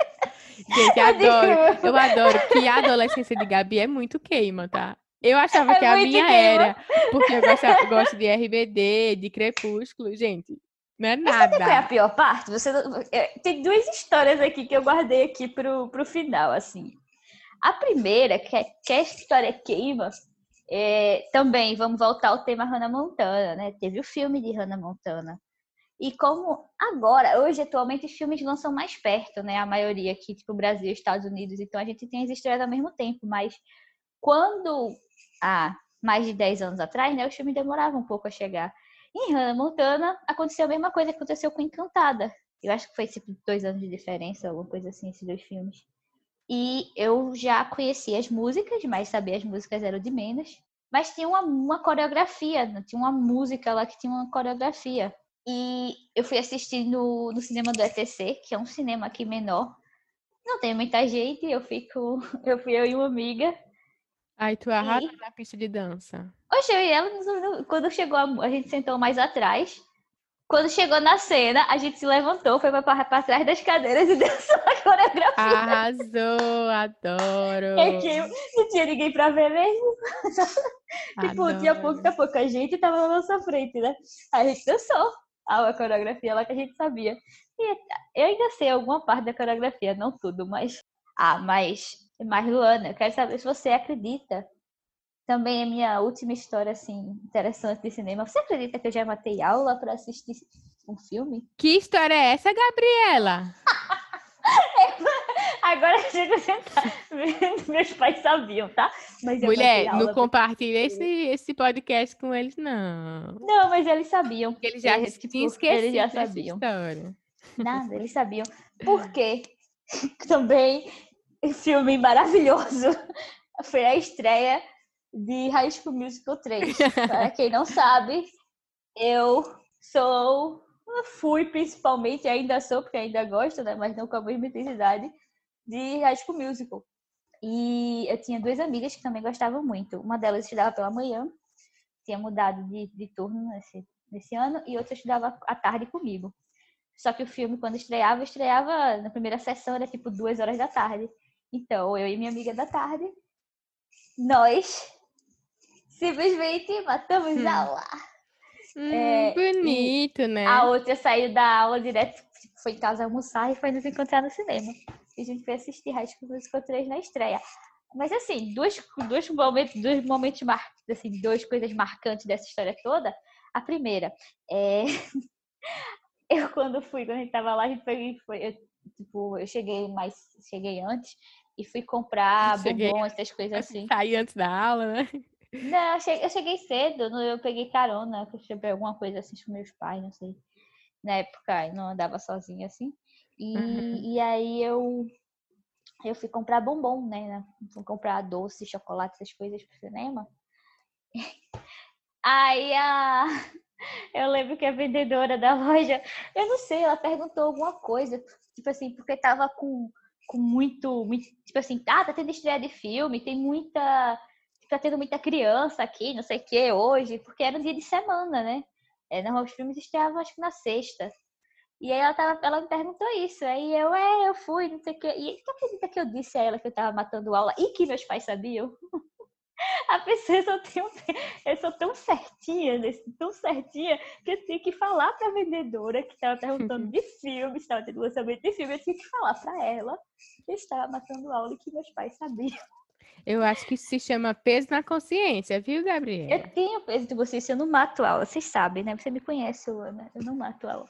Gente, Eu adoro. Eu adoro, porque a adolescência de Gabi é muito queima, tá? Eu achava É que a minha queima. era, porque eu gosto, gosto de RBD, de Crepúsculo, gente. Não é Sabe qual é a nada. pior parte? Você é, Tem duas histórias aqui que eu guardei aqui pro, pro final, assim. A primeira, que é, que é a história queima, é, também vamos voltar ao tema Hannah Montana, né? Teve o filme de Hannah Montana. E como agora, hoje, atualmente, os filmes lançam mais perto, né? A maioria aqui, tipo Brasil, Estados Unidos, então a gente tem as histórias ao mesmo tempo, mas quando há mais de 10 anos atrás, né, os filmes demoravam um pouco a chegar. Em Hannah Montana, aconteceu a mesma coisa que aconteceu com Encantada. Eu acho que foi tipo dois anos de diferença, alguma coisa assim, esses dois filmes. E eu já conhecia as músicas, mas saber as músicas era o de menos. Mas tinha uma, uma coreografia, tinha uma música lá que tinha uma coreografia. E eu fui assistir no, no cinema do ETC, que é um cinema aqui menor. Não tem muita gente, eu fico. Eu fui eu e uma amiga. Aí tu arrasa na pista de dança. Oxe, eu e ela, quando chegou, a, a gente sentou mais atrás. Quando chegou na cena, a gente se levantou, foi pra trás das cadeiras e dançou a coreografia. Arrasou, adoro. É que não tinha ninguém pra ver mesmo. tipo, Adoro. tinha pouca, pouca gente e tava na nossa frente, né? A gente dançou a coreografia lá que a gente sabia. E eu ainda sei alguma parte da coreografia, não tudo, mas. Ah, mas. Mas, Luana, eu quero saber se você acredita. Também é minha última história, assim, interessante de cinema. Você acredita que eu já matei aula pra assistir um filme? Que história é essa, Gabriela? Agora a. Meus pais sabiam, tá? Mas Mulher, não compartilha esse, esse podcast com eles, não. Não, mas eles sabiam. Porque eles já Eles, tipo, tinham esquecido eles já sabiam. história. Nada, eles sabiam. Por quê? Também, filme maravilhoso. Foi a estreia de High School Musical 3. Para quem não sabe, eu sou, fui principalmente, ainda sou, porque ainda gosto, né? Mas não com a mesma intensidade, de High School Musical. E eu tinha duas amigas que também gostavam muito. Uma delas estudava pela manhã, tinha mudado de, de turno nesse, nesse ano, e outra estudava à tarde comigo. Só que o filme, quando estreava, estreava na primeira sessão, era tipo duas horas da tarde. Então, eu e minha amiga da tarde, nós simplesmente matamos Hum. aula. Hum, É, bonito, né? A outra saiu da aula direto, tipo, foi em casa almoçar e foi nos encontrar no cinema. E a gente foi assistir High School Musical 3 na estreia. Mas assim, duas, dois momentos, dois momentos mar... assim, duas coisas marcantes dessa história toda. A primeira é eu quando fui, quando a gente tava lá, a gente foi, foi eu, tipo, eu cheguei mais, cheguei antes e fui comprar bombom, essas coisas assim. Sair antes da aula, né? Não, eu cheguei, eu cheguei cedo, eu peguei carona, que eu cheguei alguma coisa assim com meus pais, não sei. Na época eu não andava sozinha assim. E, Uhum. e aí eu eu fui comprar bombom, né? né, Fui comprar doce, chocolate, essas coisas pro cinema. Aí a eu lembro que a vendedora da loja, eu não sei, ela perguntou alguma coisa, tipo assim, porque tava com, com muito, muito, tipo assim, ah, tá tendo estreia de filme, tem muita, tá tendo muita criança aqui, não sei o que, hoje, porque era um dia de semana, né? É, normalmente os filmes estreavam acho que na sexta. E aí ela, tava, ela me perguntou isso. Aí eu, é, eu fui, não sei o quê. E tu acredita que eu disse a ela que eu tava matando aula e que meus pais sabiam? A pessoa só tem um, eu sou tão certinha, tão certinha, que eu tinha que falar pra vendedora que estava perguntando de filme, estava tendo lançamento de filme, eu tinha que falar pra ela que eu estava matando aula e que meus pais sabiam. Eu acho que isso se chama peso na consciência, viu, Gabriela? Eu tenho peso de vocês, eu não mato aula, vocês sabem, né? Você me conhece, Luana, eu não mato aula.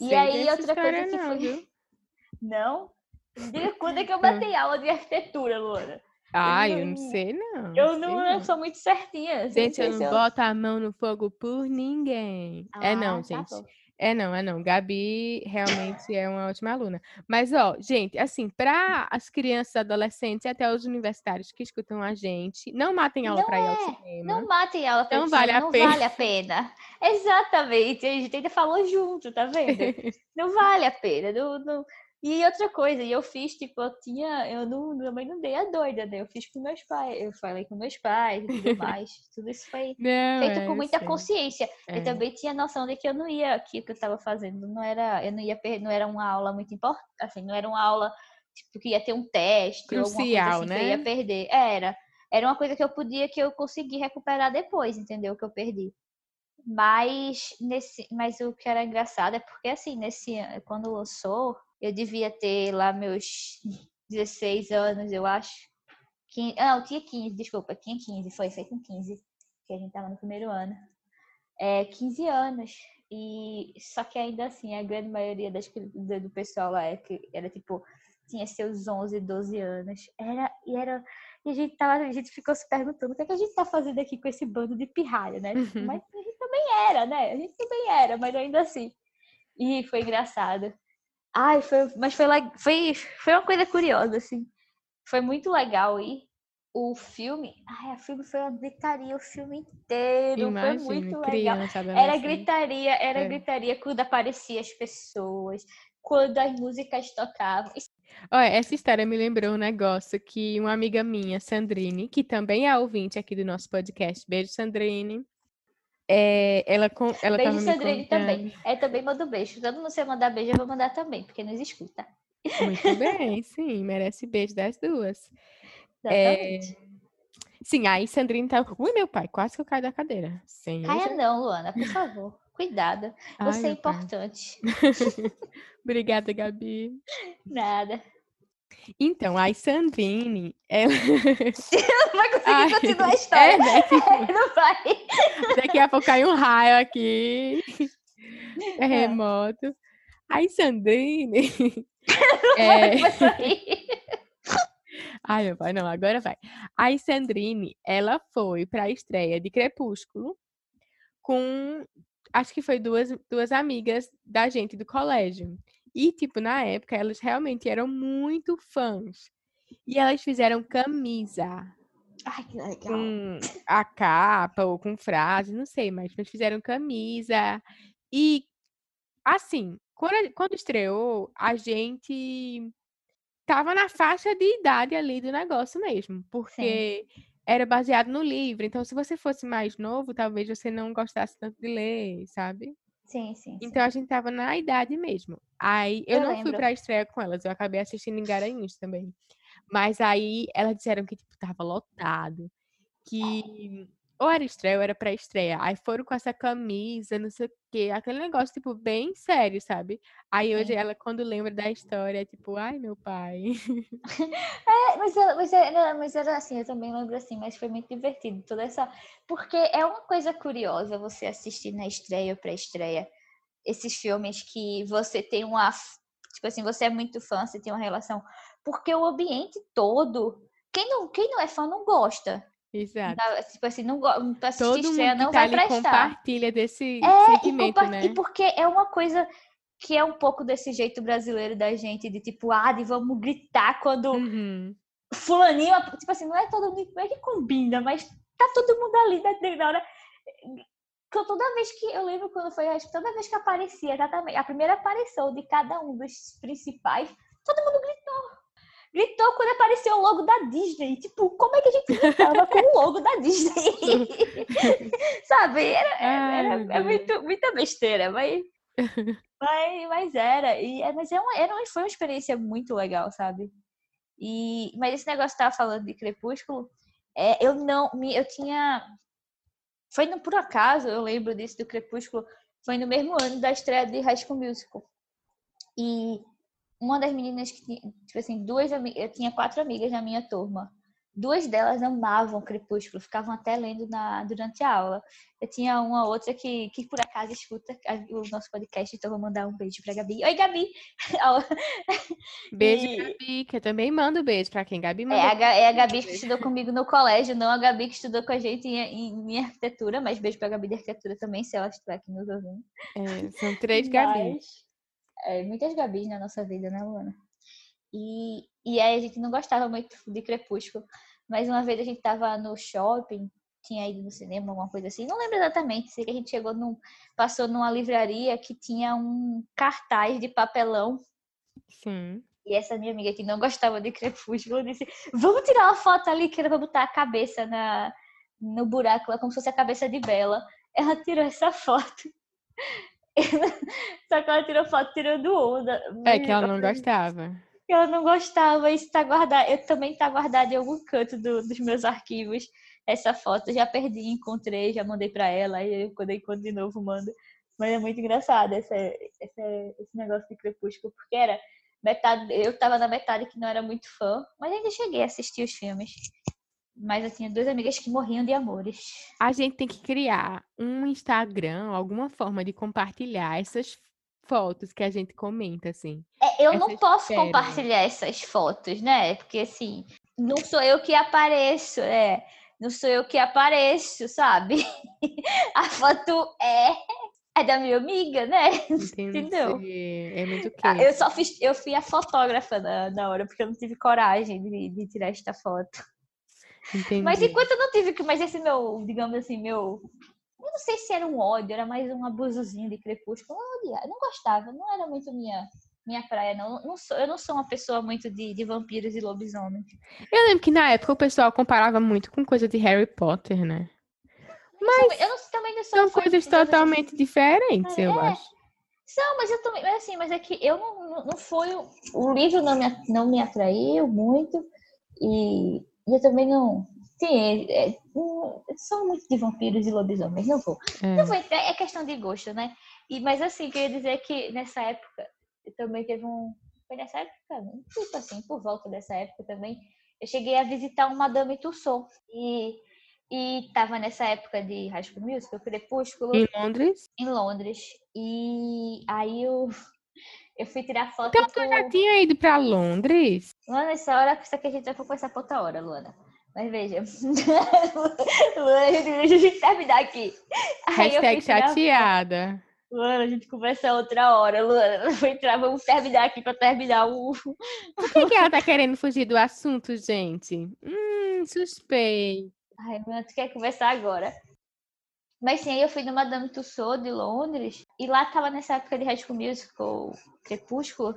E Sei aí, outra coisa que não, foi- viu? Não? Diga quando é que eu matei aula de arquitetura, Luana. Ah, eu não não- sei, não. Eu não, eu sou muito certinha. Gente, eu não eu- boto a mão no fogo por ninguém. é não, Ah, tá gente. bom. É não, é não. Gabi realmente é uma ótima aluna. Mas, ó, gente, assim, para as crianças, adolescentes e até os universitários que escutam a gente, não matem aula para ir ao é, cinema. Não matem aula Não ir vale cinema, a não pena. vale a pena. Exatamente, a gente ainda falou junto, tá vendo? Não vale a pena. Não, não- E outra coisa, e eu fiz, tipo, eu tinha, eu não, também não dei a doida, né? Eu fiz com meus pais, eu falei com meus pais e tudo mais. Tudo isso foi Não, feito é, com muita sei. consciência. É. Eu também tinha noção de que eu não ia, que o que eu estava fazendo não era, eu não ia não era uma aula muito importante, assim, não era uma aula tipo que ia ter um teste ou alguma coisa Crucial, assim que eu ia né? perder. Era, era uma coisa que eu podia que eu consegui recuperar depois, entendeu? Que eu perdi. Mas nesse, mas o que era engraçado é porque assim, nesse an- quando lançou, eu devia ter lá meus 16 anos, eu acho. Não, eu tinha 15, desculpa, tinha 15, foi, foi com 15, que a gente tava no primeiro ano. É, 15 anos. E só que ainda assim, a grande maioria das, do, pessoal lá é que era tipo, tinha seus 11, 12 anos. Era, e era. E a gente, tava, a gente ficou se perguntando o que, é que a gente tá fazendo aqui com esse bando de pirralha, né? Tipo, Mas a gente também era, né? A gente também era, mas ainda assim. E foi engraçado. Ai, foi, mas foi, foi, foi uma coisa curiosa, assim. Foi muito legal ir. O filme, ai, o filme foi uma gritaria o filme inteiro. foi Imagina, muito legal. Era gritaria, era É. gritaria quando apareciam as pessoas, quando as músicas tocavam. Olha, essa história me lembrou um negócio que uma amiga minha, Sandrine, que também é ouvinte aqui do nosso podcast, beijo, Sandrine. É, ela com, ela beijo, Sandrine, também. É, também mando beijo. Todo mundo você mandar beijo, eu vou mandar também, porque nos escuta. Muito bem, sim, merece beijo das duas. É, Exatamente. sim, aí Sandrine tá. Ui, meu pai, quase que eu caio da cadeira. Senhor Caia Jesus. não, Luana, por favor. Cuidado. Ai, Você é meu pai. importante. Obrigada, Gabi. Nada. Então, a Sandrine, ela. Não vai conseguir Ai, continuar a É, história. né? Tipo, Não vai. Daqui a pouco cai um raio aqui. Terremoto. Aí, Sandrine. é... Ai, meu pai, não, agora vai. A Sandrine, ela foi para a estreia de Crepúsculo com, acho que foi duas, duas amigas da gente do colégio. E, tipo, na época, elas realmente eram muito fãs. E elas fizeram camisa Ai, que legal. com a capa ou com frase, não sei, mas, mas fizeram camisa. E, assim, quando, quando estreou, a gente tava na faixa de idade ali do negócio mesmo, porque era baseado no livro. Então, se você fosse mais novo, talvez você não gostasse tanto de ler, sabe? Sim, sim. sim. Então, a gente tava na idade mesmo. Aí, eu, Eu não fui lembro. pra estreia com elas, eu acabei assistindo em Garanhuns também. Mas aí, elas disseram que, tipo, tava lotado, que ou era estreia ou era pré-estreia. Aí foram com essa camisa, não sei o quê, aquele negócio, tipo, bem sério, sabe? Aí hoje ela, quando lembra da história, é tipo, ai, meu pai. É, mas, ela- mas, era, mas era assim, eu também lembro assim, mas foi muito divertido toda essa. Porque é uma coisa curiosa você assistir na estreia ou pré-estreia esses filmes que você tem uma. Tipo assim, você é muito fã, você tem uma relação. Porque o ambiente todo. Quem não, quem não é fã não gosta. Exato. Tá? Tipo assim, não go- pra assistir Todo estreia mundo não tá vai prestar. compartilha desse É, e, sentimento, compa- né? e porque é uma coisa que é um pouco desse jeito brasileiro da gente, de tipo, ah, de vamos gritar quando Uhum. fulaninho, tipo assim, não é todo mundo, não é que combina, mas tá todo mundo ali na, na hora. Toda vez que eu lembro quando foi, acho que toda vez que aparecia, exatamente, a primeira aparição de cada um dos principais, todo mundo gritou. Gritou quando apareceu o logo da Disney. Tipo, como é que a gente gritava com o logo da Disney? Sabe? Era, Ai, era, meu é muito, muita besteira, mas. Mas, mas era. E, é- mas é uma, era, uma- foi uma experiência muito legal, sabe? E, mas esse negócio que tava falando de Crepúsculo, é, eu não. Me, eu tinha. Foi no, por acaso, eu lembro disso do Crepúsculo. Foi no mesmo ano da estreia de High School Musical. E uma das meninas que tinha, tipo assim, duas eu tinha quatro amigas na minha turma. Duas delas amavam Crepúsculo, ficavam até lendo na, durante a aula. Eu tinha uma outra que, que por acaso escuta a- o nosso podcast, então vou mandar um beijo pra Gabi. Oi, Gabi! Beijo, E- Gabi, que eu também mando beijo pra quem Gabi É manda. a, Ga- é a Gabi que estudou comigo no colégio, não a Gabi que estudou com a gente em, em, arquitetura, mas beijo pra Gabi de arquitetura também, se ela estiver aqui nos ouvindo. É, são três Gabi. Mas, é, muitas Gabis na nossa vida, né, Luana? E, e aí a gente não gostava muito de Crepúsculo. Mas uma vez a gente tava no shopping, tinha ido no cinema, alguma coisa assim. Não lembro exatamente. Sei que a gente chegou num. Passou numa livraria que tinha um cartaz de papelão. Sim. E essa minha amiga que não gostava de Crepúsculo disse: Vamos tirar uma foto ali que era pra botar a cabeça na, no buraco lá, como se fosse a cabeça de Bela. Ela tirou essa foto. Só que ela tirou foto tirando onda. É que ela não gostava. ela não gostava. Isso tá guardado. Eu também tá guardado em algum canto do- dos meus arquivos. Essa foto já perdi, encontrei, já mandei pra ela. Aí eu, quando eu encontro de novo, mando. Mas é muito engraçado esse, esse, esse negócio de Crepúsculo, porque era metade. Eu tava na metade que não era muito fã, mas ainda cheguei a assistir os filmes. Mas eu tinha duas amigas que morriam de amores. A gente tem que criar um Instagram, alguma forma de compartilhar essas fotos que a gente comenta, assim. É, eu não posso compartilhar essas fotos, né? Porque assim, não sou eu que apareço, é. Não sou eu que apareço, sabe? A foto é, é da minha amiga, né? Entende? Entendeu? É muito Ah, quente. Eu só fiz, eu fui a fotógrafa na, na hora, porque eu não tive coragem de, de tirar esta foto. Mas Entendi. enquanto eu não tive que, mas esse meu, digamos assim, meu. Eu não sei se era um ódio, era mais um abusozinho de crepúsculo. Eu não eu não gostava, não era muito minha, minha praia, não. não sou, eu não sou uma pessoa muito de, de vampiros e lobisomens. Eu lembro que na época o pessoal comparava muito com coisa de Harry Potter, né? Mas eu não, também não sou São coisas totalmente diferentes, eu É. acho. Não, mas eu também, mas assim, mas é que eu não, não- não foi, o- livro não me, não me atraiu muito e, e eu também não, sim, é, é, eu sou muito de vampiros e lobisomens, não vou. É. Não vou entrar, é questão de gosto, né? E, mas assim, queria dizer que nessa época, eu também teve um, foi nessa época, tipo assim, por volta dessa época também, eu cheguei a visitar uma Madame Tussauds e, e tava nessa época de High School Musical, Crepúsculo, Em Londres. em Londres. E aí eu, eu fui tirar foto Então, tu com... já tinha ido pra Londres? Luana, essa hora, isso aqui a gente vai conversar por outra hora, Luana. Mas veja. Luana, a gente terminar aqui. Aí Hashtag chateada. Luana, a gente conversa outra hora, Luana. Vou entrar, vamos terminar aqui pra terminar o. Por que, que ela tá querendo fugir do assunto, gente? Hum, suspeito. Ai, Luana, tu quer conversar agora? Mas sim, aí eu fui no Madame Tussauds de Londres e lá tava nessa época de High School Musical Crepúsculo.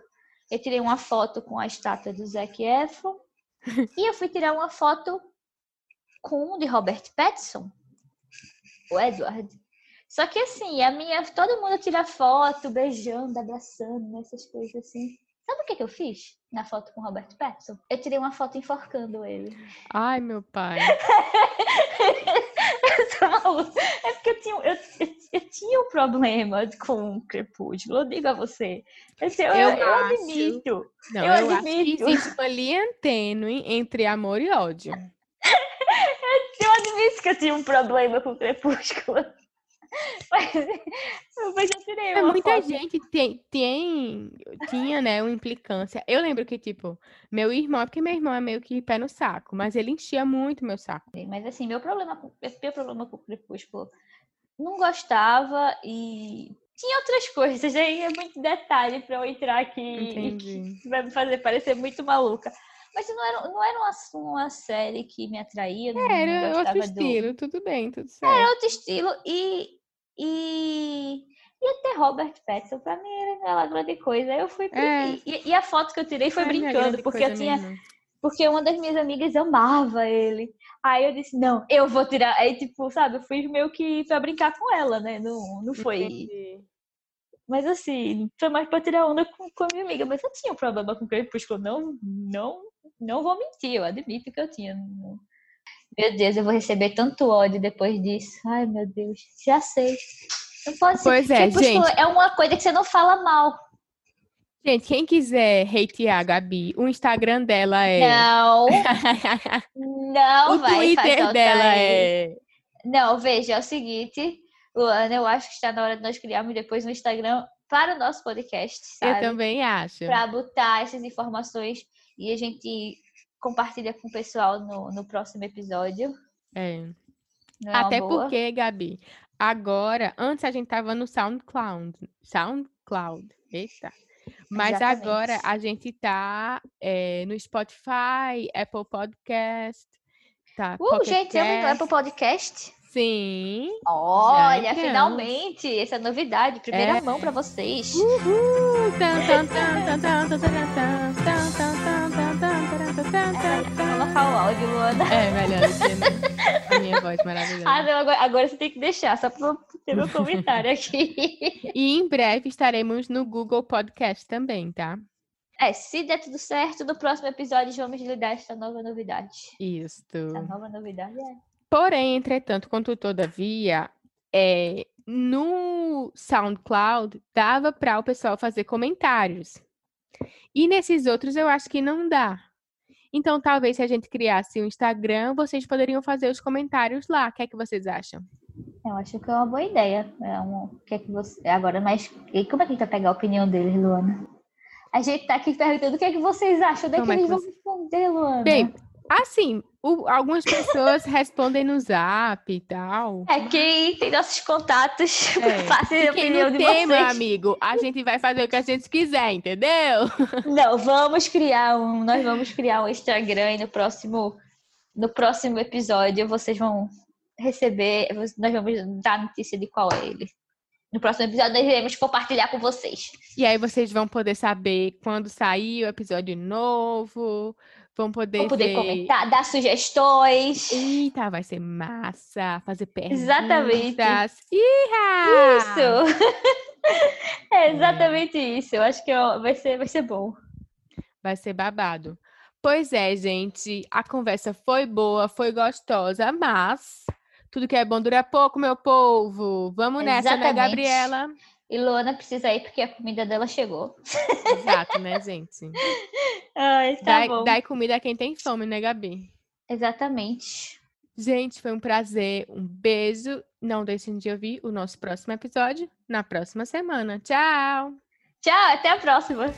Eu tirei uma foto com a estátua do Zac Efron e eu fui tirar uma foto com o de Robert Pattinson, o Edward. Só que assim, a minha, todo mundo tira foto, beijando, abraçando, essas coisas assim. Sabe o que, que eu fiz na foto com o Robert Pattinson? Eu tirei uma foto enforcando ele. Ai, meu pai. É porque eu tinha, eu, eu, eu tinha um problema com o crepúsculo, eu digo a você. Assim, Eu, Eu eu, acho. admito. Não, Eu eu, admito. existe uma linha tênue entre amor e ódio. Eu admito que eu tinha um problema com o crepúsculo. Mas, mas eu tirei É, uma muita foto. gente tem, tem, tinha, né, uma implicância. Eu lembro que, tipo, meu irmão, porque meu irmão é meio que pé no saco, mas ele enchia muito meu saco. Mas assim, meu problema com, meu problema com o crepúsculo não gostava e tinha outras coisas. Aí é muito detalhe pra eu entrar aqui Entendi. vai me fazer parecer muito maluca. Mas não era, não era uma, uma série que me atraía. não- não Era outro gostava do- estilo, tudo bem, tudo certo. Era outro estilo e. E, e até Robert Pattinson, pra mim, era aquela grande coisa. Eu fui. É. E, e a foto que eu tirei foi minha brincando, porque eu tinha. mesmo. Porque uma das minhas amigas amava ele. Aí eu disse, não, eu vou tirar. Aí, tipo, sabe, eu fui meio que pra brincar com ela, né? Não, não foi. Entendi. Mas assim, foi mais pra tirar onda com, com a minha amiga. Mas eu tinha um problema com o Crepúsculo. Não, não, não vou mentir, eu admito que eu tinha. Não- Meu Deus, eu vou receber tanto ódio depois disso. Ai, meu Deus, já sei. Não pode ser. Pois é, Crepúsculo gente. é uma coisa que você não fala mal. Gente, quem quiser hatear a Gabi, o Instagram dela é. Não, não o vai Twitter faltar dela aí. é. Não, veja, é o seguinte, Luana, eu acho que está na hora de nós criarmos depois um Instagram para o nosso podcast, Eu sabe? também acho. Para botar essas informações e a gente compartilha com o pessoal no, no próximo episódio. É. É Até porque, Gabi, agora, antes a gente tava no SoundCloud. SoundCloud. Eita. Mas Exatamente. agora a gente tá é, no Spotify, Apple Podcast. Tá, Uh, Pocket gente, eu Cast. Apple Podcast. Sim. Olha, finalmente, essa é novidade, primeira É. mão para vocês. Uhul! Tan, tan, tan, tan, tan, tan, tan, tan, tan, tan, tan, tan, colocar o áudio, Luana. É, melhor que não. a minha voz maravilhosa. Ah, não, agora, agora você tem que deixar, só para ter meu comentário aqui. E em breve estaremos no Google Podcast também, tá? É, se der tudo certo, no próximo episódio vamos lidar essa nova novidade. Isso. Essa nova novidade é. Porém, entretanto, contudo, todavia, é, no SoundCloud dava para o pessoal fazer comentários. E nesses outros eu acho que não dá. Então, talvez se a gente criasse um Instagram, vocês poderiam fazer os comentários lá. O que é que vocês acham? Eu acho que é uma boa ideia. É um... o que é que você... Agora, mas e como é que a gente vai pegar a opinião deles, Luana? A gente tá aqui perguntando o que é que vocês acham. Onde é que Como é que eles vão você- responder, Luana? Bem, assim, o- algumas pessoas respondem no zap e tal. É quem tem nossos contatos. É. Faça a opinião no de tema, vocês. amigo. A gente vai fazer o que a gente quiser, entendeu? Não, vamos criar um. Nós vamos criar um Instagram e no próximo, no próximo episódio vocês vão receber. Nós vamos dar notícia de qual é ele. No próximo episódio nós iremos compartilhar com vocês. E aí vocês vão poder saber quando sair o episódio novo. Vão poder, Vou poder ver... comentar, dar sugestões. Eita, vai ser massa. Fazer perguntas. Exatamente. Iha! Isso! é exatamente isso. Eu acho que vai, ser, vai ser bom. Vai ser babado. Pois é, gente. A conversa foi boa, foi gostosa, mas tudo que é bom dura pouco, meu povo. Vamos nessa, né, Exatamente. Gabriela? E Luana precisa ir porque a comida dela chegou. Exato, né, gente? Ai, tá Dai, bom. dai comida a quem tem fome, né, Gabi? Exatamente. Gente, foi um prazer. Um beijo. Não deixem de ouvir o nosso próximo episódio na próxima semana. Tchau! Tchau, até a próxima.